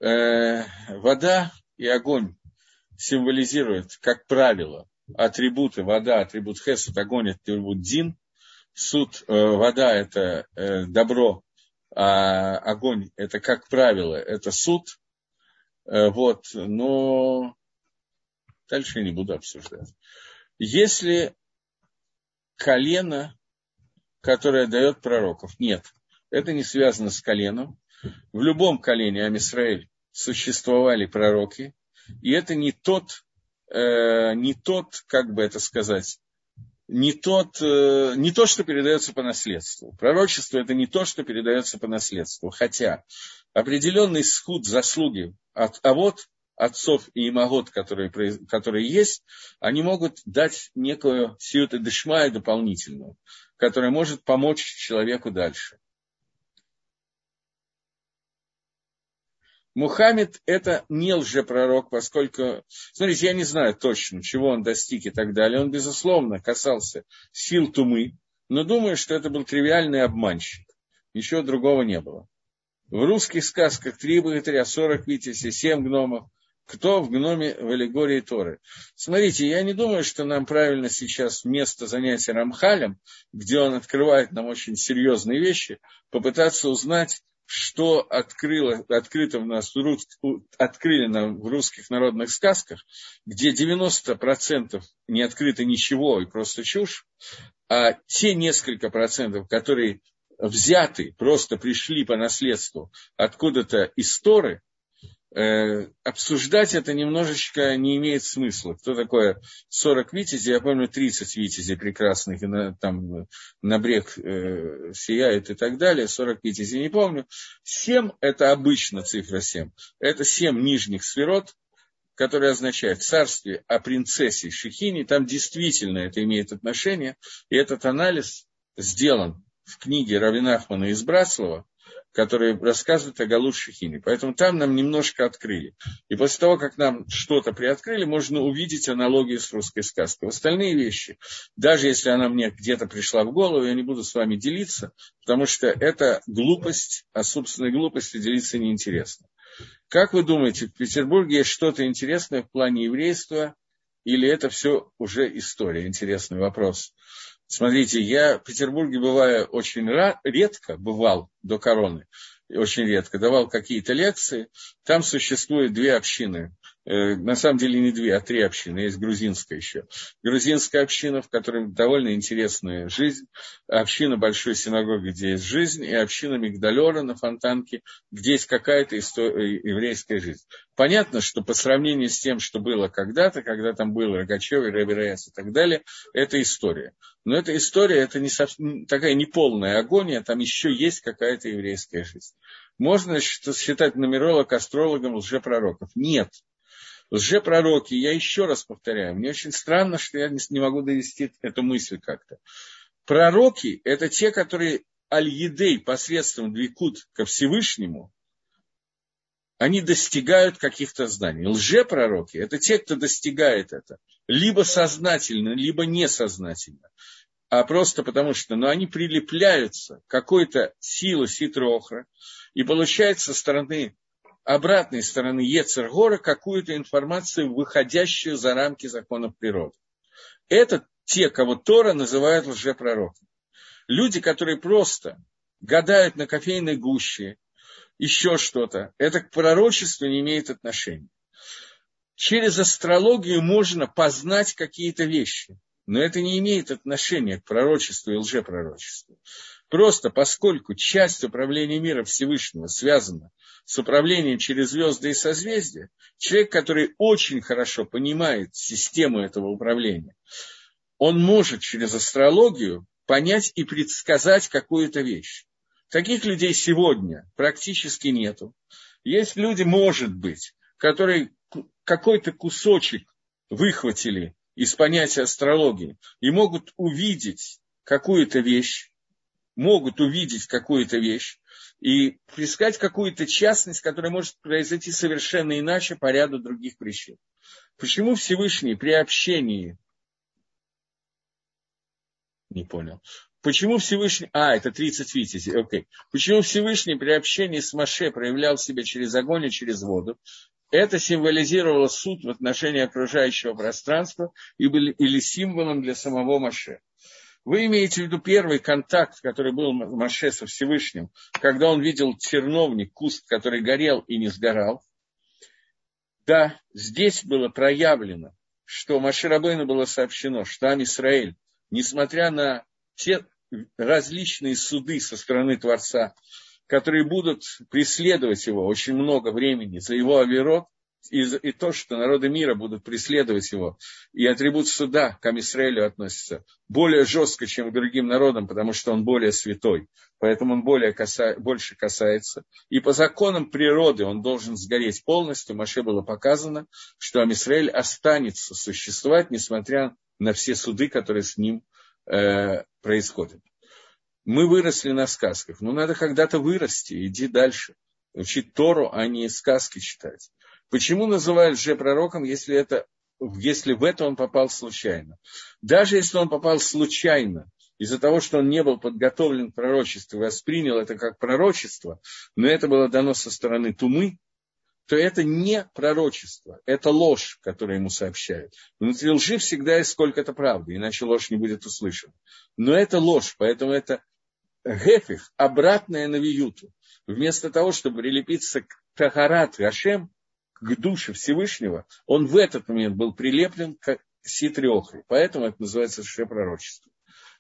Э, вода и огонь символизирует, как правило, атрибуты вода, атрибут хесед, огонь, атрибут дин, суд, э, вода – это э, добро, а огонь – это, как правило, это суд. Вот, но дальше я не буду обсуждать. Если колено, которое дает пророков, нет, это не связано с коленом. В любом колене Амисраэль существовали пророки, и это не тот, э, не тот, как бы это сказать, не, тот, э, не то, что передается по наследству. Пророчество это не то, что передается по наследству. Хотя определенный схуд заслуги от а вот отцов и имагот, которые, которые есть, они могут дать некую сиюта дешмая дополнительную, которая может помочь человеку дальше. Мухаммед это не лжепророк, поскольку, смотрите, я не знаю точно, чего он достиг и так далее. Он, безусловно, касался сил тумы, но думаю, что это был тривиальный обманщик. Ничего другого не было. В русских сказках три богатыря, сорок витязей, семь гномов. Кто в гноме в аллегории Торы? Смотрите, я не думаю, что нам правильно сейчас вместо занятия Рамхалем, где он открывает нам очень серьезные вещи, попытаться узнать, что открыло, открыто в нас, открыли нам в русских народных сказках, где 90% не открыто ничего и просто чушь, а те несколько процентов, которые взяты, просто пришли по наследству откуда-то из Торы, Э, обсуждать это немножечко не имеет смысла. Кто такое 40 витязей? Я помню 30 витязей прекрасных, и на, там на брег э, сияет и так далее. 40 витязей не помню. 7 – это обычно цифра 7. Это 7 нижних сферот, которые означают царствие о принцессе Шехини. Там действительно это имеет отношение. И этот анализ сделан в книге Равинахмана из Братслава, которые рассказывают о Галут Шехине. Поэтому там нам немножко открыли. И после того, как нам что-то приоткрыли, можно увидеть аналогию с русской сказкой. Остальные вещи, даже если она мне где-то пришла в голову, я не буду с вами делиться, потому что это глупость, а собственной глупости делиться неинтересно. Как вы думаете, в Петербурге есть что-то интересное в плане еврейства, или это все уже история? Интересный вопрос. Смотрите, я в Петербурге бываю очень редко, бывал до короны, очень редко, давал какие-то лекции. Там существует две общины. Э, на самом деле не две, а три общины, есть грузинская еще. Грузинская община, в которой довольно интересная жизнь, община большой синагоги, где есть жизнь, и община Мигдалера на Фонтанке, где есть какая-то история, э, еврейская жизнь. Понятно, что по сравнению с тем, что было когда-то, когда там был Рогачев и Рэбби и так далее, это история. Но эта история, это не совсем, такая неполная агония, там еще есть какая-то еврейская жизнь. Можно считать нумеролог астрологом лжепророков? Нет лжепророки, я еще раз повторяю, мне очень странно, что я не могу довести эту мысль как-то. Пророки – это те, которые аль-едей посредством двикут ко Всевышнему, они достигают каких-то знаний. Лжепророки – это те, кто достигает это, либо сознательно, либо несознательно, а просто потому что ну, они прилепляются к какой-то силе ситрохра, и получают со стороны обратной стороны Ецергора какую-то информацию, выходящую за рамки законов природы. Это те, кого Тора называет лжепророками. Люди, которые просто гадают на кофейной гуще, еще что-то, это к пророчеству не имеет отношения. Через астрологию можно познать какие-то вещи, но это не имеет отношения к пророчеству и лжепророчеству. Просто поскольку часть управления мира Всевышнего связана с управлением через звезды и созвездия, человек, который очень хорошо понимает систему этого управления, он может через астрологию понять и предсказать какую-то вещь. Таких людей сегодня практически нету. Есть люди, может быть, которые какой-то кусочек выхватили из понятия астрологии и могут увидеть какую-то вещь, могут увидеть какую-то вещь и искать какую-то частность, которая может произойти совершенно иначе по ряду других причин. Почему Всевышний при общении... Не понял. Почему Всевышний... А, это 30 витязей, окей. Почему Всевышний при общении с Маше проявлял себя через огонь и через воду? Это символизировало суд в отношении окружающего пространства или символом для самого Маше. Вы имеете в виду первый контакт, который был Маше со Всевышним, когда он видел терновник, куст, который горел и не сгорал. Да, здесь было проявлено, что Маше Рабейну было сообщено, что Амисраэль, несмотря на те различные суды со стороны Творца, которые будут преследовать его очень много времени за его оверот, и, и то, что народы мира будут преследовать его, и атрибут суда к Амисраэлю относится более жестко, чем к другим народам, потому что он более святой, поэтому он более каса, больше касается. И по законам природы он должен сгореть полностью. Маше было показано, что Амисраэль останется существовать, несмотря на все суды, которые с ним э, происходят. Мы выросли на сказках, но надо когда-то вырасти, иди дальше. Учить Тору, а не сказки читать. Почему называют же пророком, если, это, если в это он попал случайно? Даже если он попал случайно, из-за того, что он не был подготовлен к пророчеству, воспринял это как пророчество, но это было дано со стороны Тумы, то это не пророчество, это ложь, которую ему сообщают. Внутри лжи всегда есть сколько-то правды, иначе ложь не будет услышана. Но это ложь, поэтому это гефих, обратное на виюту. Вместо того, чтобы прилепиться к Тахарат Гашем, к душе Всевышнего, он в этот момент был прилеплен к ситрехой. Поэтому это называется лжепророчество.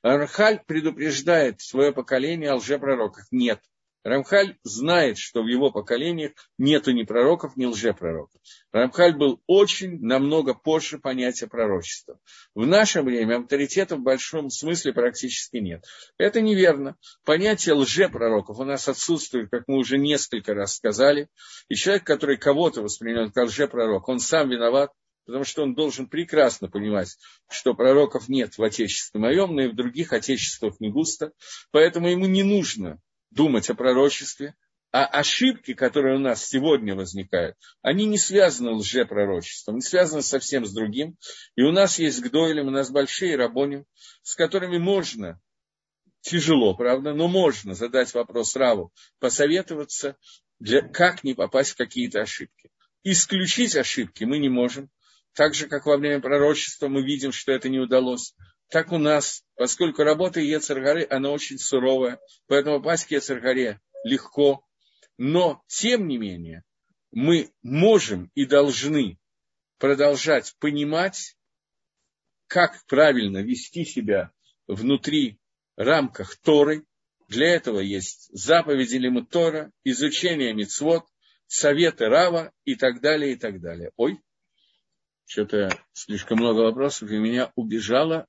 Архаль предупреждает свое поколение о лжепророках. Нет, Рамхаль знает, что в его поколениях нету ни пророков, ни лжепророков. Рамхаль был очень намного позже понятия пророчества. В наше время авторитета в большом смысле практически нет. Это неверно. Понятие лжепророков у нас отсутствует, как мы уже несколько раз сказали. И человек, который кого-то воспринимает как лжепророк, он сам виноват, потому что он должен прекрасно понимать, что пророков нет в Отечестве моем, но и в других Отечествах не густо, поэтому ему не нужно думать о пророчестве, а ошибки, которые у нас сегодня возникают, они не связаны лжепророчеством, не связаны совсем с другим. И у нас есть гдойлем, у нас большие рабони, с которыми можно, тяжело, правда, но можно задать вопрос Раву, посоветоваться, для, как не попасть в какие-то ошибки. Исключить ошибки мы не можем. Так же, как во время пророчества мы видим, что это не удалось так у нас, поскольку работа Ецаргаре, она очень суровая, поэтому попасть к Ецаргаре легко, но, тем не менее, мы можем и должны продолжать понимать, как правильно вести себя внутри рамках Торы. Для этого есть заповеди Лимут Тора, изучение мицвод, советы Рава и так далее, и так далее. Ой, что-то слишком много вопросов, и меня убежало.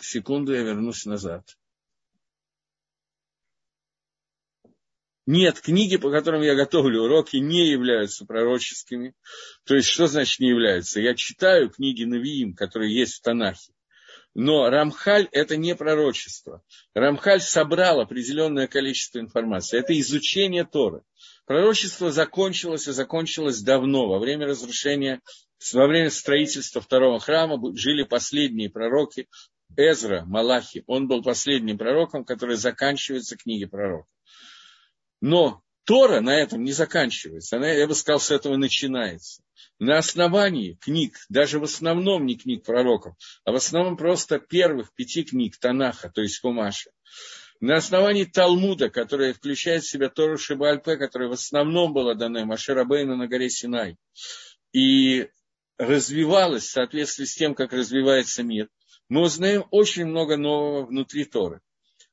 Секунду, я вернусь назад. Нет, книги, по которым я готовлю уроки, не являются пророческими. То есть, что значит не являются? Я читаю книги Навиим, которые есть в Танахе. Но Рамхаль – это не пророчество. Рамхаль собрал определенное количество информации. Это изучение Торы. Пророчество закончилось и закончилось давно, во время разрушения, во время строительства второго храма жили последние пророки. Эзра, Малахи, он был последним пророком, который заканчивается книги пророков. Но Тора на этом не заканчивается, она, я бы сказал, с этого начинается. На основании книг, даже в основном не книг пророков, а в основном просто первых пяти книг Танаха, то есть Хумаша, на основании Талмуда, который включает в себя Тору Шибальпе, которая в основном была дана Маширабейну на горе Синай, и развивалась в соответствии с тем, как развивается мир, мы узнаем очень много нового внутри Торы.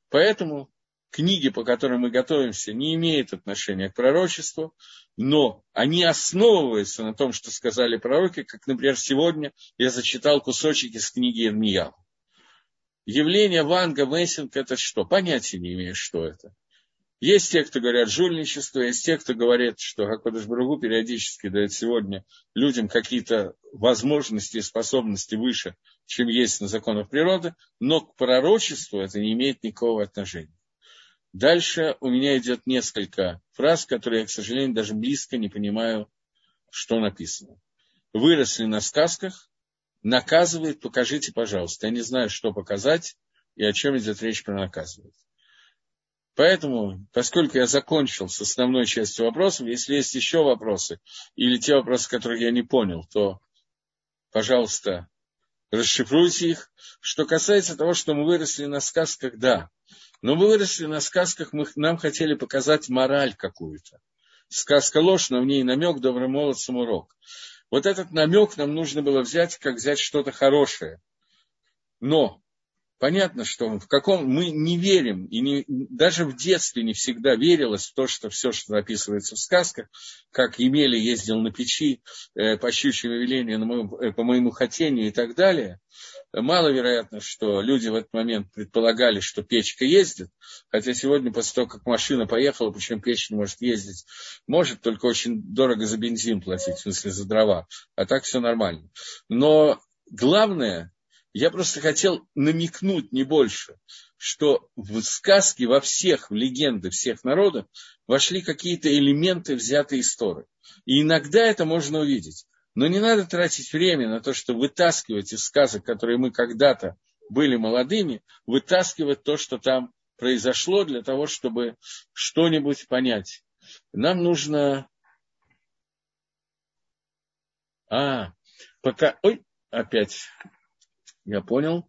Поэтому книги, по которым мы готовимся, не имеют отношения к пророчеству, но они основываются на том, что сказали пророки, как, например, сегодня я зачитал кусочек из книги Ирмияу. Явление Ванга Мессинг – это что? Понятия не имею, что это. Есть те, кто говорят жульничество, есть те, кто говорит, что Хакодыш Бругу периодически дает сегодня людям какие-то возможности и способности выше, чем есть на законах природы, но к пророчеству это не имеет никакого отношения. Дальше у меня идет несколько фраз, которые я, к сожалению, даже близко не понимаю, что написано. Выросли на сказках, наказывает, покажите, пожалуйста. Я не знаю, что показать и о чем идет речь про наказывает. Поэтому, поскольку я закончил с основной частью вопросов, если есть еще вопросы или те вопросы, которые я не понял, то, пожалуйста, расшифруйте их. Что касается того, что мы выросли на сказках, да, но мы выросли на сказках, мы, нам хотели показать мораль какую-то. Сказка ложь, но в ней намек, добрым молодцам урок. Вот этот намек нам нужно было взять, как взять что-то хорошее. Но понятно, что в каком мы не верим, и не, даже в детстве не всегда верилось в то, что все, что описывается в сказках, как Емели ездил на печи э, по щучьему велению, на моем, э, по моему хотению и так далее, маловероятно, что люди в этот момент предполагали, что печка ездит, хотя сегодня, после того, как машина поехала, причем печь не может ездить, может, только очень дорого за бензин платить, в смысле за дрова, а так все нормально. Но главное, я просто хотел намекнуть не больше, что в сказки во всех, в легенды всех народов вошли какие-то элементы, взятые из Торы. И иногда это можно увидеть. Но не надо тратить время на то, чтобы вытаскивать из сказок, которые мы когда-то были молодыми, вытаскивать то, что там произошло, для того, чтобы что-нибудь понять. Нам нужно... А, пока... Ой, опять я понял.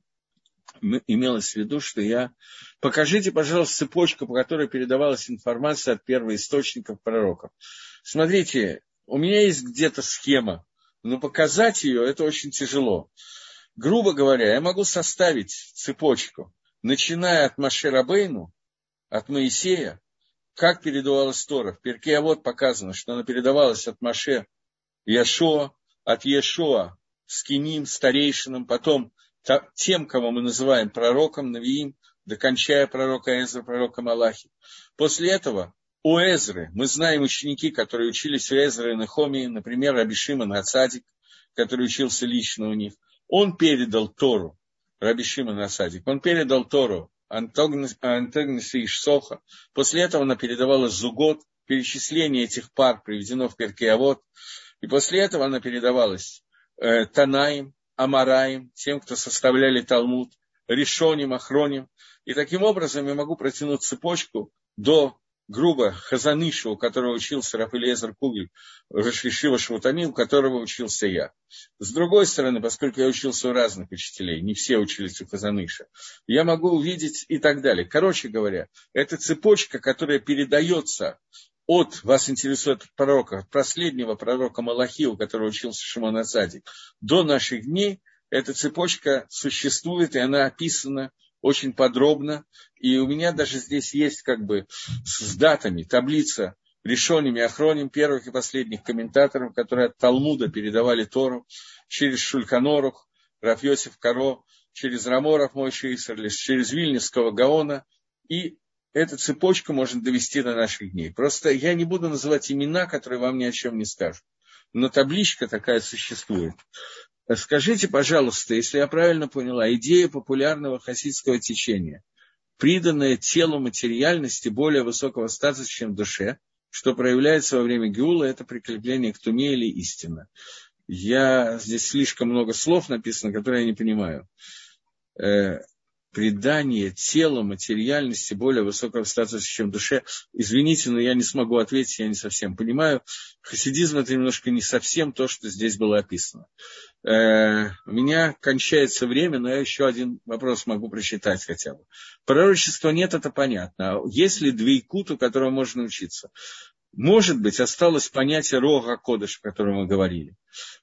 Имелось в виду, что я... Покажите, пожалуйста, цепочку, по которой передавалась информация от первоисточников пророков. Смотрите, у меня есть где-то схема, но показать ее это очень тяжело. Грубо говоря, я могу составить цепочку, начиная от Маширабейну, от Моисея, как передавалась Тора. В Перке вот показано, что она передавалась от Маше Яшоа, от Ешоа скиним, старейшинам, потом тем, кого мы называем пророком, Навиим, докончая пророка Эзра, пророка Малахи. После этого у Эзры, мы знаем ученики, которые учились у Эзры и Нахомии, например, Рабишима Нацадик, который учился лично у них, он передал Тору, Рабишима Нацадик, он передал Тору Антагниса и Ишсоха. После этого она передавала Зугот, перечисление этих пар приведено в Перкеавод. И после этого она передавалась э, Танаим, Амараим, тем, кто составляли Талмуд, Решоним, Ахроним. И таким образом я могу протянуть цепочку до грубо Хазаныша, у которого учился Рафаэлезер Кугель, Рашишива Швутамин, у которого учился я. С другой стороны, поскольку я учился у разных учителей, не все учились у Хазаныша, я могу увидеть и так далее. Короче говоря, это цепочка, которая передается от, вас интересует пророка, последнего пророка Малахи, у которого учился Шимон Ацадик, до наших дней, эта цепочка существует, и она описана очень подробно. И у меня даже здесь есть как бы с датами таблица решениями, охроним первых и последних комментаторов, которые от Талмуда передавали Тору через Шульканорух, Рафьосиф Каро, через Раморов Мойши Исерлис, через Вильнюсского Гаона. И эту цепочку можно довести до наших дней. Просто я не буду называть имена, которые вам ни о чем не скажут. Но табличка такая существует. Скажите, пожалуйста, если я правильно поняла, идея популярного хасидского течения, приданная телу материальности более высокого статуса, чем душе, что проявляется во время Геула, это прикрепление к туме или истина. Я, здесь слишком много слов написано, которые я не понимаю. Придание тела материальности более высокого статуса, чем душе. Извините, но я не смогу ответить, я не совсем понимаю. Хасидизм это немножко не совсем то, что здесь было описано. Э, у меня кончается время, но я еще один вопрос могу прочитать хотя бы. Пророчества нет, это понятно. А есть ли двейкут, у которого можно учиться? Может быть, осталось понятие рога кодыш, о котором мы говорили.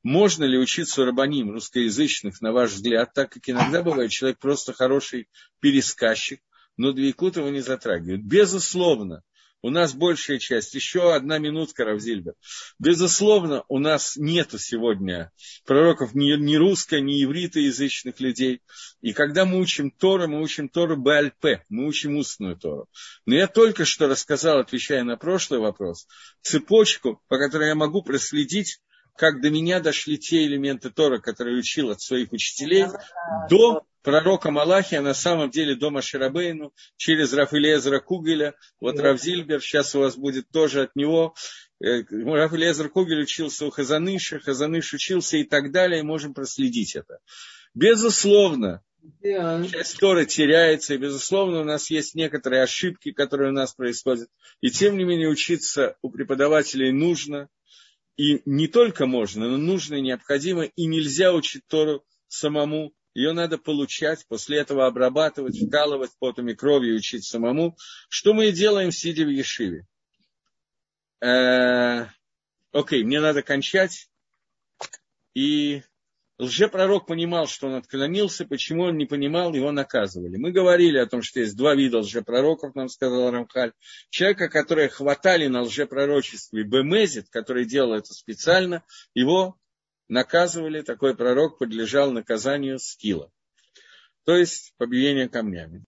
Можно ли учиться рабаним русскоязычных, на ваш взгляд, так как иногда бывает человек просто хороший пересказчик, но двейкут его не затрагивает? Безусловно, у нас большая часть, еще одна минутка, Равзильбер. Безусловно, у нас нету сегодня пророков ни, ни русско, ни ивритоязычных людей. И когда мы учим Тору, мы учим Тору БЛП, мы учим устную Тору. Но я только что рассказал, отвечая на прошлый вопрос, цепочку, по которой я могу проследить, как до меня дошли те элементы Тора, которые учил от своих учителей, до пророка Малахия, на самом деле до Маширабейну, через Рафилезера Кугеля. Вот да. Равзильбер, сейчас у вас будет тоже от него. Э, Рафилезер Кугель учился у Хазаныша, Хазаныш учился и так далее, и можем проследить это. Безусловно, yeah. часть Торы теряется, и, безусловно, у нас есть некоторые ошибки, которые у нас происходят. И, тем не менее, учиться у преподавателей нужно. И не только можно, но нужно и необходимо, и нельзя учить Тору самому, ее надо получать, после этого обрабатывать, вкалывать потом и кровью, учить самому, что мы и делаем, сидя в Ешиве. Э, окей, мне надо кончать. И лжепророк понимал, что он отклонился, почему он не понимал, его наказывали. Мы говорили о том, что есть два вида лжепророков, нам сказал Рамхаль. Человека, которые хватали на лжепророчестве, бемезит, который делал это специально, его наказывали, такой пророк подлежал наказанию скилла, то есть побиение камнями.